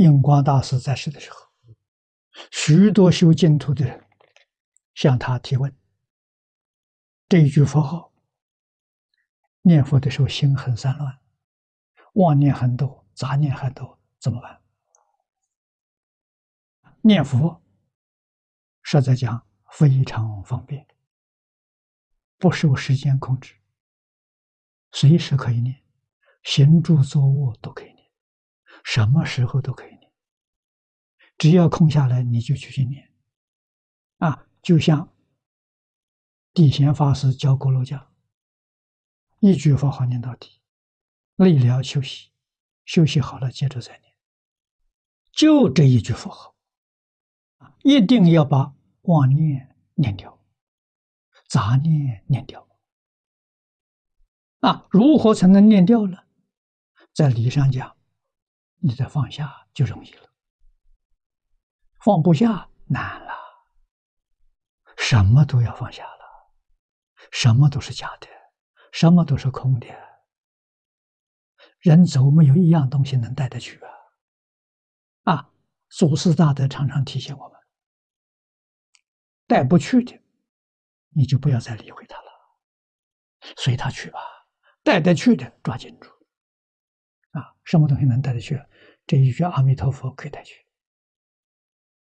印光大师在世的时候，许多修净土的人向他提问：这一句佛号，念佛的时候心很散乱，妄念很多，杂念很多，怎么办？念佛，实在讲非常方便，不受时间控制，随时可以念，行住坐卧都可以念，什么时候都可以念，只要空下来你就去去念，啊，就像地贤法师教过路讲。一句佛号念到底，累了休息，休息好了接着再念，就这一句佛号，啊一定要把妄念念掉，杂念念掉。啊，如何才能念掉呢？在理上讲，你再放下就容易了，放不下难了，什么都要放下了，什么都是假的。什么都是空的，人走没有一样东西能带得去啊！啊，祖师大德常常提醒我们，带不去的，你就不要再理会他了，随他去吧。带得去的，抓紧住。啊，什么东西能带得去？这一句阿弥陀佛可以带去。